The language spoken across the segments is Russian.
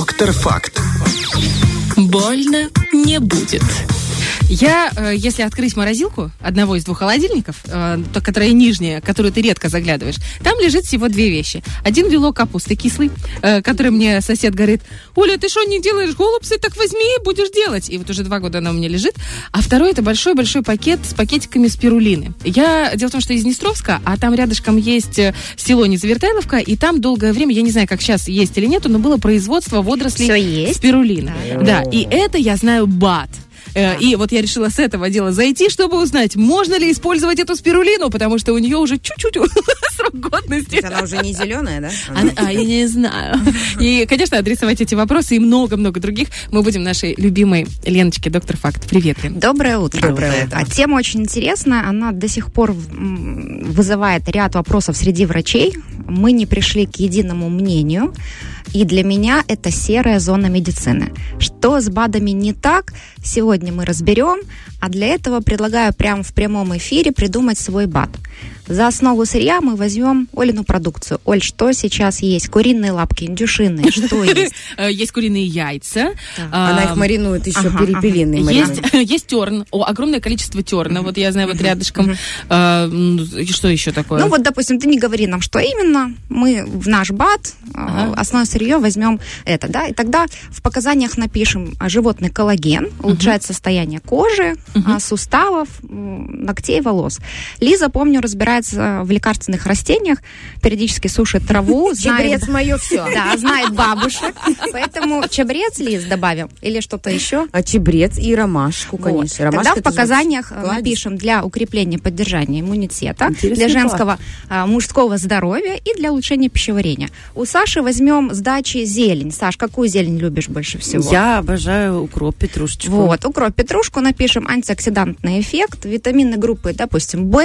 Доктор Факт. Больно не будет. Я, э, если открыть морозилку одного из двух холодильников, э, то, которая нижняя, которую ты редко заглядываешь, там лежит всего две вещи. Один вилок капусты кислый, э, который мне сосед говорит, Оля, ты что не делаешь голубцы, так возьми и будешь делать. И вот уже два года она у меня лежит. А второй это большой-большой пакет с пакетиками спирулины. Я, дело в том, что из Днестровска, а там рядышком есть село Незавертайловка, и там долгое время, я не знаю, как сейчас есть или нету, но было производство водорослей Всё есть? спирулины. Да, и это я знаю бат. Э, И вот я решила с этого дела зайти, чтобы узнать, можно ли использовать эту спирулину, потому что у нее уже чуть-чуть срок годности. Она уже не зеленая, да? Она- а, я не знаю. И, конечно, адресовать эти вопросы и много-много других мы будем нашей любимой Леночке, доктор Факт. Привет, Лен. Доброе утро. Доброе утро. А тема очень интересная. Она до сих пор вызывает ряд вопросов среди врачей. Мы не пришли к единому мнению. И для меня это серая зона медицины. Что с БАДами не так, сегодня мы разберем. А для этого предлагаю прямо в прямом эфире придумать свой БАД. За основу сырья мы возьмем Олину продукцию. Оль, что сейчас есть? Куриные лапки, индюшиные, что есть? Э, Есть куриные яйца. Она их А, маринует еще ага, перепелиной. Есть, терн, огромное количество терна. Вот я знаю, вот рядышком. А, что еще такое? Ну вот, допустим, ты не говори нам, что именно. Мы в наш БАД э, Ага. основное сырье возьмем это, да, и тогда в показаниях напишем а, животный коллаген, улучшает состояние кожи, а, суставов, ногтей, волос. Лиза, помню, разбирается в лекарственных растениях, периодически сушит траву, знает, Чебрец мое все. да, знает бабушек, поэтому чабрец, Лиз, добавим или что-то еще. А чебрец и ромашку, Вот. конечно. Тогда в показаниях э, напишем для укрепления поддержания иммунитета, Интересный для женского а, мужского здоровья и для улучшения пищеварения. У Саши возьмем сдачи зелень. Саш, какую зелень любишь больше всего? Я обожаю укроп, петрушечку. Вот, укроп, петрушку напишем, антиоксидантный эффект, витамины группы, допустим, В,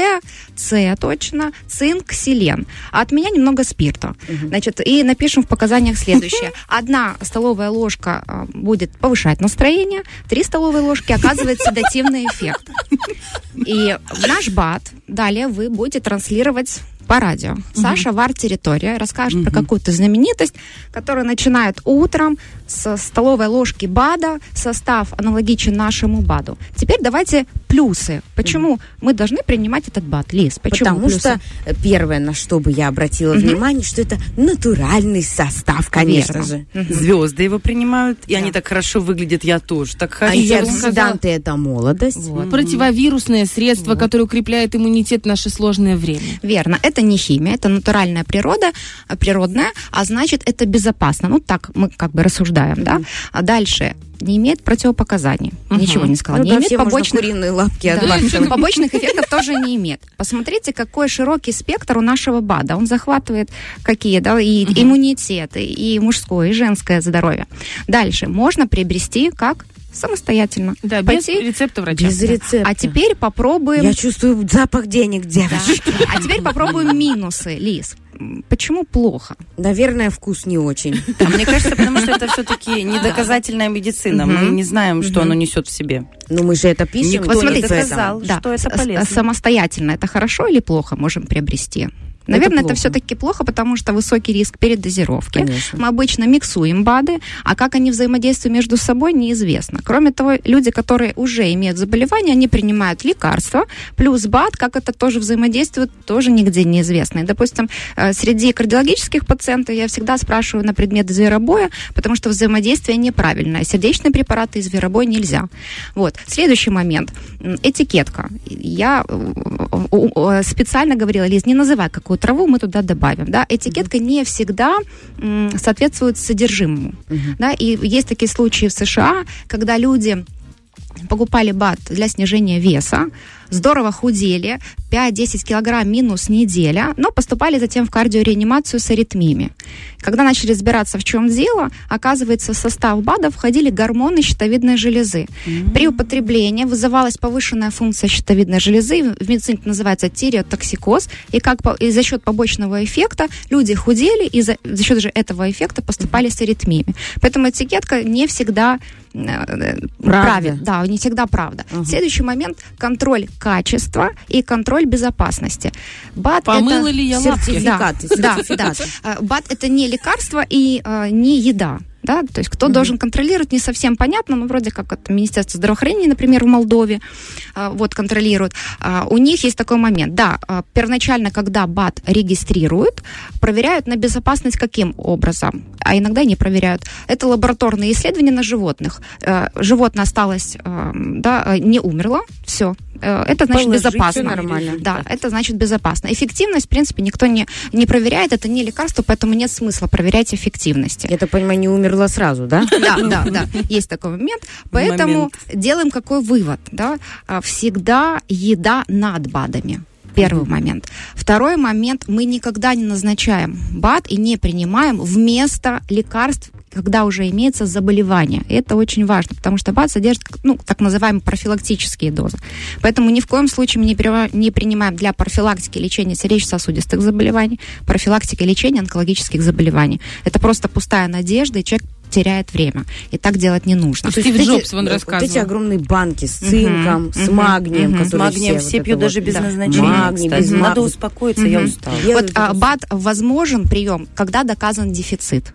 С точно, цинк, селен. А от меня немного спирта. Значит, и напишем в показаниях следующее. Одна столовая ложка а, будет повышать настроение, три столовые ложки оказывает седативный эффект. И в наш БАД далее вы будете транслировать по радио. Саша Вар Территория расскажет про какую-то знаменитость, которая начинает утром с столовой ложки БАДа. Состав аналогичен нашему БАДу. Теперь давайте плюсы. Почему мы должны принимать этот БАД? Лиз, почему Потому плюсы? что э, первое, на что бы я обратила внимание, что это натуральный состав, конечно Верно. же. Звезды его принимают, и они так хорошо выглядят, я тоже так А хочу. антиоксиданты это молодость. Вот. Противовирусное средство, которое укрепляет иммунитет в наше сложное время. Верно, это не химия, это натуральная природа, а, природная, а значит, это безопасно. Ну, так мы как бы рассуждаем, да. А дальше не имеет противопоказаний. Ничего не сказала. Ну не да, имеет побочных куриные лапки Да. Побочных эффектов тоже не имеет. Посмотрите, какой широкий спектр у нашего БАДа. Он захватывает какие, да, и иммунитет, и мужское, и женское здоровье. Дальше можно приобрести как самостоятельно. Да, без Пойти- рецепта врача. Без рецепта. А теперь попробуем. Я чувствую запах денег, Да. девочки. А теперь попробуем минусы, Лиз. Почему плохо? Наверное, вкус не очень. А мне кажется, потому что это все-таки недоказательная медицина. Мы не знаем, что оно несет в себе. Ну, мы же это пишем. Никто не доказал, что это полезно. самостоятельно это хорошо или плохо можем приобрести? Наверное, это, плохо. все-таки плохо, потому что высокий риск передозировки. Конечно. Мы обычно миксуем БАДы, а как они взаимодействуют между собой, неизвестно. Кроме того, люди, которые уже имеют заболевание, они принимают лекарства, плюс БАД, как это тоже взаимодействует, тоже нигде неизвестно. И, допустим, э, среди кардиологических пациентов я всегда спрашиваю на предмет зверобоя, потому что взаимодействие неправильное. Сердечные препараты и зверобой нельзя. Вот. Следующий момент. Этикетка. Я э, у- специально говорила, Лиз, не называй какую траву, мы туда добавим. Да? Этикетка не всегда м, соответствует содержимому. Да? И есть такие случаи в США, когда люди покупали БАД для снижения веса, здорово худели, 5-10 килограмм минус неделя, но поступали затем в кардиореанимацию с аритмиями. Когда начали разбираться, в чем дело, оказывается, в состав БАДа входили гормоны щитовидной железы. При употреблении вызывалась повышенная функция щитовидной железы, в медицине это называется тиреотоксикоз, и, как по- и за счет побочного эффекта люди худели, и за, за счет же этого эффекта поступали с аритмиями. Поэтому этикетка не всегда э, правильна. Да, не всегда правда. Следующий момент – контроль качества и контроль безопасности. БАД Помыла это... ли я лапки? Сертификаты, Да, да, БАД – это не лекарство и э, не еда. Да? То есть кто должен контролировать, не совсем понятно, но вроде как это Министерство здравоохранения, например, в Молдове а, вот контролирует. А, У них есть такой момент. Да, а, первоначально, когда БАТ регистрируют, проверяют на безопасность каким образом? А иногда не проверяют. Это лабораторные исследования на животных. Животное осталось, да, не умерло, все. Это значит безопасно. нормально. Да, это значит безопасно. Эффективность, в принципе, никто не, не проверяет. Это не лекарство, поэтому нет смысла проверять эффективности. Я так понимаю, не умерла сразу, да? Да, да, да, есть такой момент. Поэтому делаем какой вывод, да? А, Всегда еда над БАДами. Первый момент. Второй момент. Мы никогда не назначаем БАД и не принимаем вместо лекарств, когда уже имеется заболевание. И это очень важно, потому что БАД содержит ну, так называемые профилактические дозы. Поэтому ни в коем случае мы не, принимаем для профилактики лечения сердечно-сосудистых заболеваний, профилактики лечения онкологических заболеваний. Это просто пустая надежда, и человек теряет время. И так делать не нужно. Вот Стив эти- Джобс вот рассказывал. эти огромные банки с цинком, с мгм, магнием, мгм. С магнием все, все вот пьют даже вот. без Да. назначения. Магний, без Надо успокоиться, я Мгм. устала. Вот а, БАД возможен прием, когда доказан дефицит.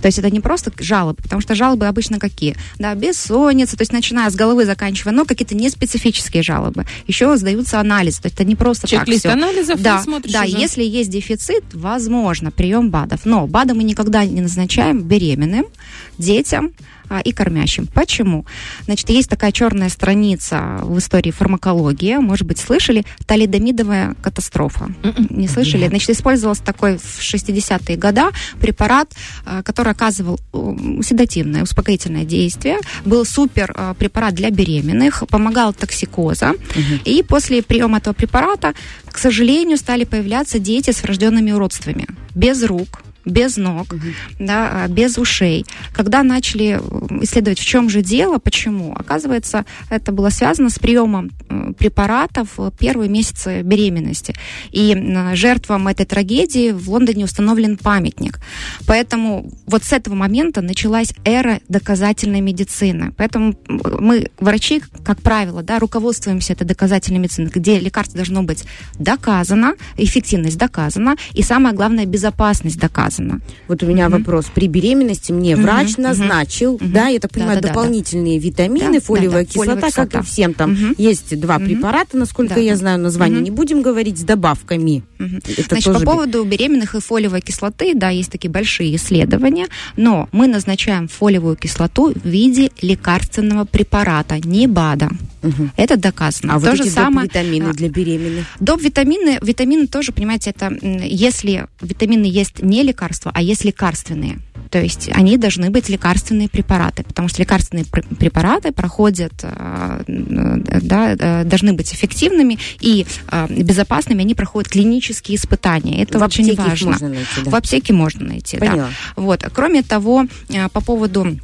То есть это не просто жалобы, потому что жалобы обычно какие? Да, бессонница, то есть начиная с головы, заканчивая, но какие-то неспецифические жалобы. Еще сдаются анализы, то есть это не просто Чек-лист так всё. анализов Да, смотришь да, уже. если есть дефицит, возможно прием БАДов. Но БАДы мы никогда не назначаем беременным, детям а, и кормящим. Почему? Значит, есть такая черная страница в истории фармакологии, может быть, слышали, талидомидовая катастрофа. Не слышали? Значит, использовался такой в 60-е годы препарат, а, который оказывал м, седативное, успокоительное действие, был супер а, препарат для беременных, помогал токсикоза. И после приема этого препарата, к сожалению, стали появляться дети с врожденными уродствами. Без рук, без ног, да, а, без ушей. Когда начали м, исследовать, в чем же дело, почему, оказывается, это было связано с приемом м, препаратов первые месяцы беременности. И жертвам этой трагедии в Лондоне установлен памятник. Поэтому вот с этого момента началась эра доказательной медицины. Поэтому мы, врачи, как правило, да, руководствуемся этой доказательной медициной, где лекарство должно быть доказано, эффективность доказана, и самое главное, безопасность доказана. Вот у меня вопрос. При беременности мне Мгм, врач назначил, мгм. да, я так понимаю, Да-да-да-да. дополнительные витамины, Да, фолиевая да-да, фолиевая кислота, как и кислота. всем там. Мгм. Есть два Мгм. препарата, насколько Да-да. я знаю, название Мгм. не будем говорить, с добавками. Мгм. Это Значит, тоже по поводу беременных и фолиевой кислоты, да, есть такие большие исследования, но мы назначаем фолиевую кислоту в виде лекарственного препарата, не БАДа. Мгм. Это доказано. А То вот же эти самое. витамины а, для беременных. Доп. витамины, витамины тоже, понимаете, это если витамины есть не лекарства, а есть лекарственные. То есть они должны быть лекарственные препараты, потому что лекарственные пр- препараты проходят, э, э, да, э, должны быть эффективными и безопасными, они проходят клинические испытания. Это в очень важно. можно найти, да. В аптеке можно найти, да. Поняла. Вот. Кроме того, по поводу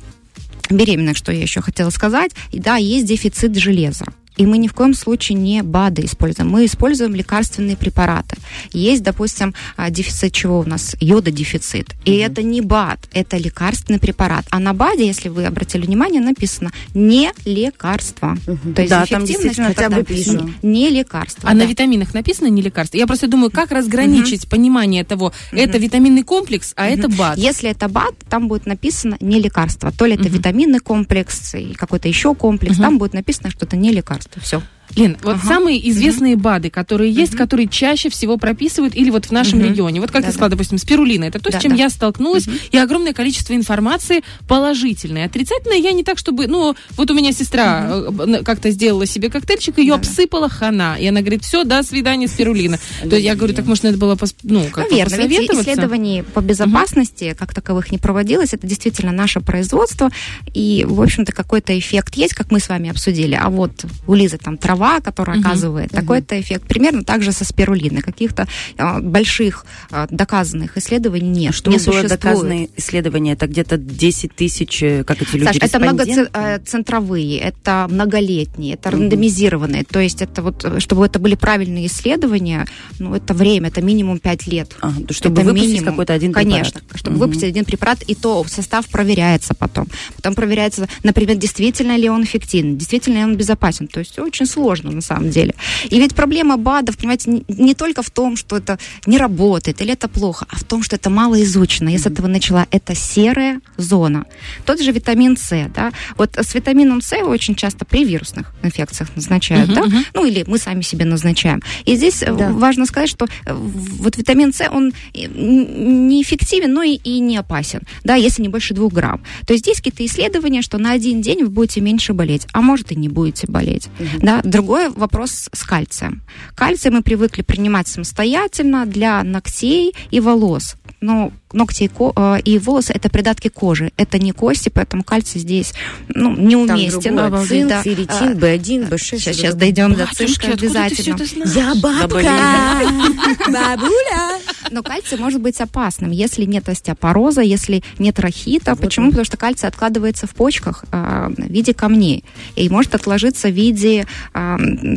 беременных, что я еще хотела сказать, да, есть дефицит железа. И мы ни в коем случае не БАДы используем. Мы используем лекарственные препараты. Есть, допустим, а, дефицит чего у нас? Йододефицит. И это не БАД, это лекарственный препарат. А на БАДе, если вы обратили внимание, написано не лекарство. То есть Да, там эффективность действительно хотя бы написано. не, лекарство. А на да. витаминах написано не лекарство? Я просто думаю, как разграничить понимание того, это витаминный комплекс, а это БАД. Если это БАД, там будет написано не лекарство. То ли это витаминный комплекс и какой-то еще комплекс, там будет написано, что это не лекарство. Все. Лен, вот Ага. самые известные БАДы, которые есть, которые чаще всего прописывают или вот в нашем Мгм. регионе. Вот как ты Да-да. сказала, допустим, спирулина. Это то, с Да, чем да. я столкнулась, и огромное количество информации положительной. Отрицательной я не так, чтобы... Ну, вот у меня сестра н- как-то сделала себе коктейльчик, ее Да-да. обсыпала хана. И она говорит, все, до свидания, спирулина. То есть я говорю, так может, надо было, пос- ну, как Наверное, ведь исследований по безопасности как таковых не проводилось. Это действительно наше производство. И, в общем-то, какой-то эффект есть, как мы с вами обсудили. А вот у Лизы там трава, которая Мгм. оказывает такой-то эффект. Примерно так же со спирулиной. Каких-то а, больших а, доказанных исследований нет. Что не было существует. доказано исследование, это где-то 10 тысяч, э, как эти люди, Саш, это многоцентровые, это многолетние, это рандомизированные. То есть это вот, э, чтобы это были правильные исследования, ну, это время, это минимум 5 лет. А, то чтобы Это выпустить минимум. какой-то один Конечно, препарат. чтобы Мгм. выпустить один препарат, и то состав проверяется потом. Потом проверяется, например, действительно ли он эффективен, действительно ли он безопасен. То есть очень сложно. Сложно на самом деле. И ведь проблема БАДов, понимаете, не, только в том, что это не работает или это плохо, а в том, что это мало изучено. Я с этого начала. Это серая зона. Тот же витамин С, да. Вот с витамином С очень часто при вирусных инфекциях назначают, да. Ну или мы сами себе назначаем. И здесь э, Да. важно сказать, что э, вот витамин С, он н- неэффективен, но и, и не опасен, да, если не больше двух грамм. То есть здесь какие-то исследования, что на один день вы будете меньше болеть, а может и не будете болеть. Да. Другой вопрос с кальцием. Кальций мы привыкли принимать самостоятельно для ногтей и волос. Но ногти и, ко- э, и волосы это придатки кожи, это не кости, поэтому кальций здесь ну, Там неуместен. другое. Цинк, Да. ферритин, А, B1, B6. Сейчас, сейчас дойдем до цинка откуда ты все обязательно. это знаешь? Я бабка, бабуля. Но кальций может быть опасным, если нет остеопороза, если нет рахита. Вот Почему? он. Потому что кальций откладывается в почках а, в виде камней и может отложиться в виде а,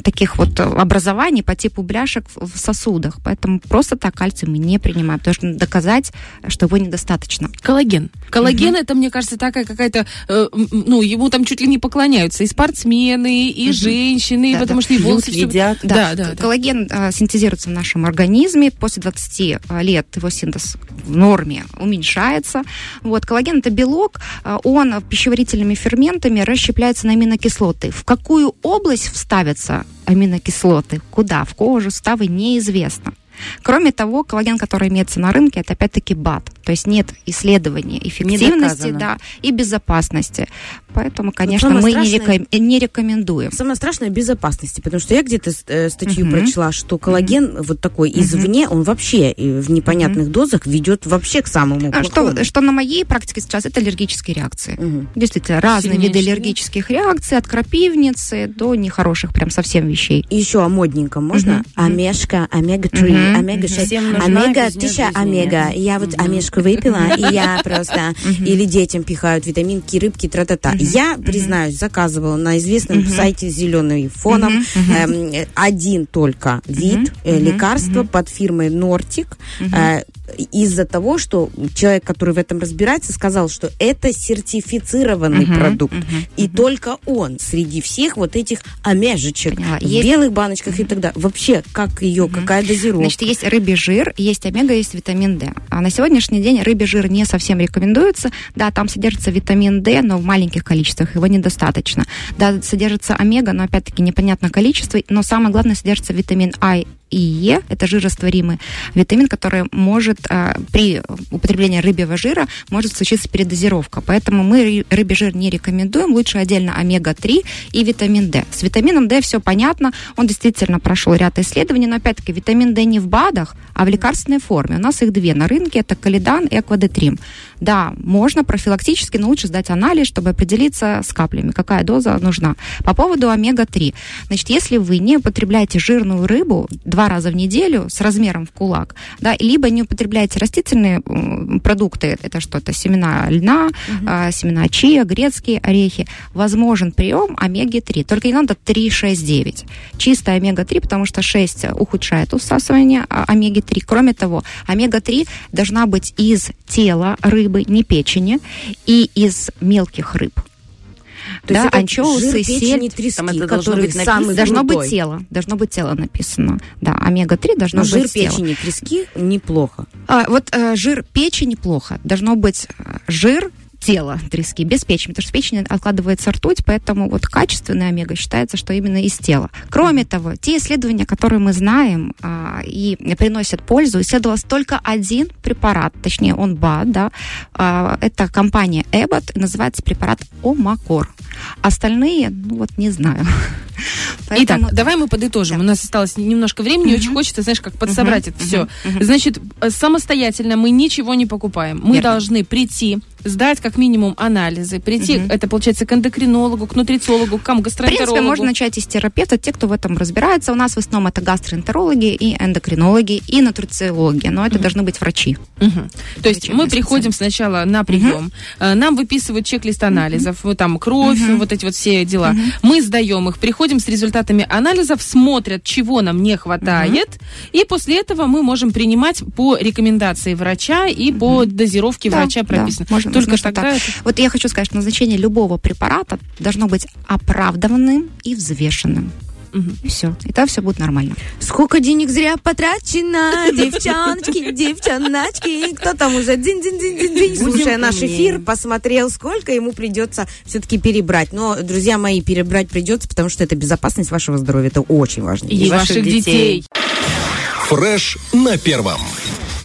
таких вот образований по типу бляшек в сосудах. Поэтому просто так кальций мы не принимаем, потому что надо доказать, что его недостаточно. Коллаген. Коллаген это, мне кажется, такая какая-то, э, ну, ему там чуть ли не поклоняются и спортсмены, и женщины, Да, потому да. что и волосы едят. Да, да, да. Коллаген а, синтезируется в нашем организме. После 20 лет его синтез в норме уменьшается. Вот, коллаген это белок, а, он пищеварительными ферментами расщепляется на аминокислоты. В какую область вставятся аминокислоты, куда, в кожу, суставы, неизвестно. Кроме того, коллаген, который имеется на рынке, это опять-таки БАД. То есть нет исследования эффективности доказано. да, и безопасности. Поэтому, конечно, мы не, страшное- реком- не рекомендуем. Самое страшное безопасности, потому что я где-то э, статью Мгм. прочла, что коллаген вот такой извне, он вообще э, в непонятных дозах ведет вообще к самому А плохому. Что, что на моей практике сейчас это аллергические реакции. Мгм. Действительно, разные виды Сильнейшие, да? аллергических реакций, от крапивницы до нехороших прям совсем вещей. Еще о модненьком можно? Мгм. Омешка, омега-3, Мгм. омега-6, Всем нужна, омега. Я вот Мгм. омешку выпила, и я просто... Или детям пихают витаминки, рыбки, тра-та-та. Я, признаюсь, заказывала на известном сайте «Зеленый фоном» эм, один только вид э, лекарства под фирмой «Нортик». Из-за того, что человек, который в этом разбирается, сказал, что это сертифицированный Мгм, продукт. мгм, И только он среди всех вот этих омежечек Поняла. в Есть- белых баночках и так далее. Вообще, как ее, какая дозировка? Значит, есть рыбий жир, есть омега, есть витамин D. А на сегодняшний день рыбий жир не совсем рекомендуется. Да, там содержится витамин D, но в маленьких количествах его недостаточно. Да, содержится омега, но опять-таки непонятно количество. Но самое главное, содержится витамин А и Е, это жирорастворимый витамин, который может а, при употреблении рыбьего жира может случиться передозировка. Поэтому мы ры- рыбий жир не рекомендуем. Лучше отдельно омега-3 и витамин D. С витамином D все понятно. Он действительно прошел ряд исследований, но опять-таки витамин D не в БАДах, а в лекарственной форме. У нас их две на рынке. Это Калидан и Аквадетрим. Да, можно профилактически, но лучше сдать анализ, чтобы определиться с каплями, какая доза нужна. По поводу омега-3. Значит, если вы не употребляете жирную рыбу два раза в неделю с размером в кулак, да, либо не употребляете растительные продукты, это что-то, семена льна, а, семена чиа, грецкие орехи, возможен прием омеги-3. Только не надо 3, 6, 9. Чистая омега-3, потому что 6 ухудшает усасывание а, омеги-3. Кроме того, омега-3 должна быть из тела рыбы, не печени, и из мелких рыб. То да, анчоусы, жир сельдь. трески, это должно быть самый Должно крутой. быть тело. Должно быть тело написано. Да, омега-3 должно Но жир быть тело. печени трески неплохо. А, вот э, жир печени плохо. Должно быть э, жир тела трески, без печени, потому что печени откладывается ртуть, поэтому вот качественная омега считается, что именно из тела. Кроме того, те исследования, которые мы знаем а, и приносят пользу, исследовался только один препарат, точнее он БАД, да, а, это компания Эббот, называется препарат Омакор. Остальные, ну вот не знаю. Итак, Поэтому- давай мы подытожим. Да. У нас осталось немножко времени, очень хочется, знаешь, как подсобрать это все. Значит, э, самостоятельно мы ничего не покупаем. Мы Верно. должны прийти, сдать как минимум анализы, прийти, это получается к эндокринологу, к нутрициологу, к кому, В принципе, гастроэнтерологу. можно начать из терапевта, те, кто в этом разбирается. У нас в основном это гастроэнтерологи и эндокринологи и нутрициологи, но это должны быть врачи. Мгм. То есть мы приходим сначала на прием, э, нам выписывают чек-лист анализов, вот там кровь, вот эти вот все дела. Мы сдаем их, приходим с результатами анализов, смотрят, чего нам не хватает, и после этого мы можем принимать по рекомендации врача и по дозировке врача прописано. можно- Только тогда Вот я хочу сказать, что назначение любого препарата должно быть оправданным и взвешенным. И все. И там все будет нормально. Сколько денег зря потрачено, девчоночки, девчоночки. Кто там уже дин-дин-дин-дин-дин, слушая наш эфир, посмотрел, сколько ему придется все-таки перебрать. Но, друзья мои, перебрать придется, потому что это безопасность вашего здоровья. Это очень важно. И, ваших детей. Фреш на первом.